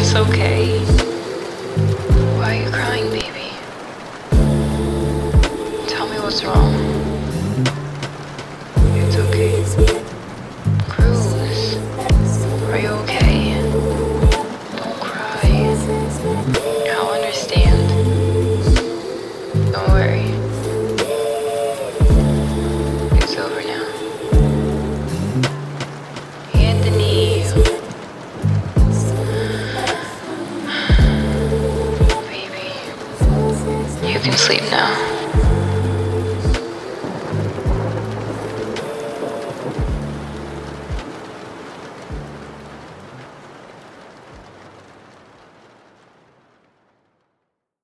It's okay. Why are you crying, baby? Tell me what's wrong. It's okay. Cruz, are you okay? Don't cry. I'll understand. Can sleep now.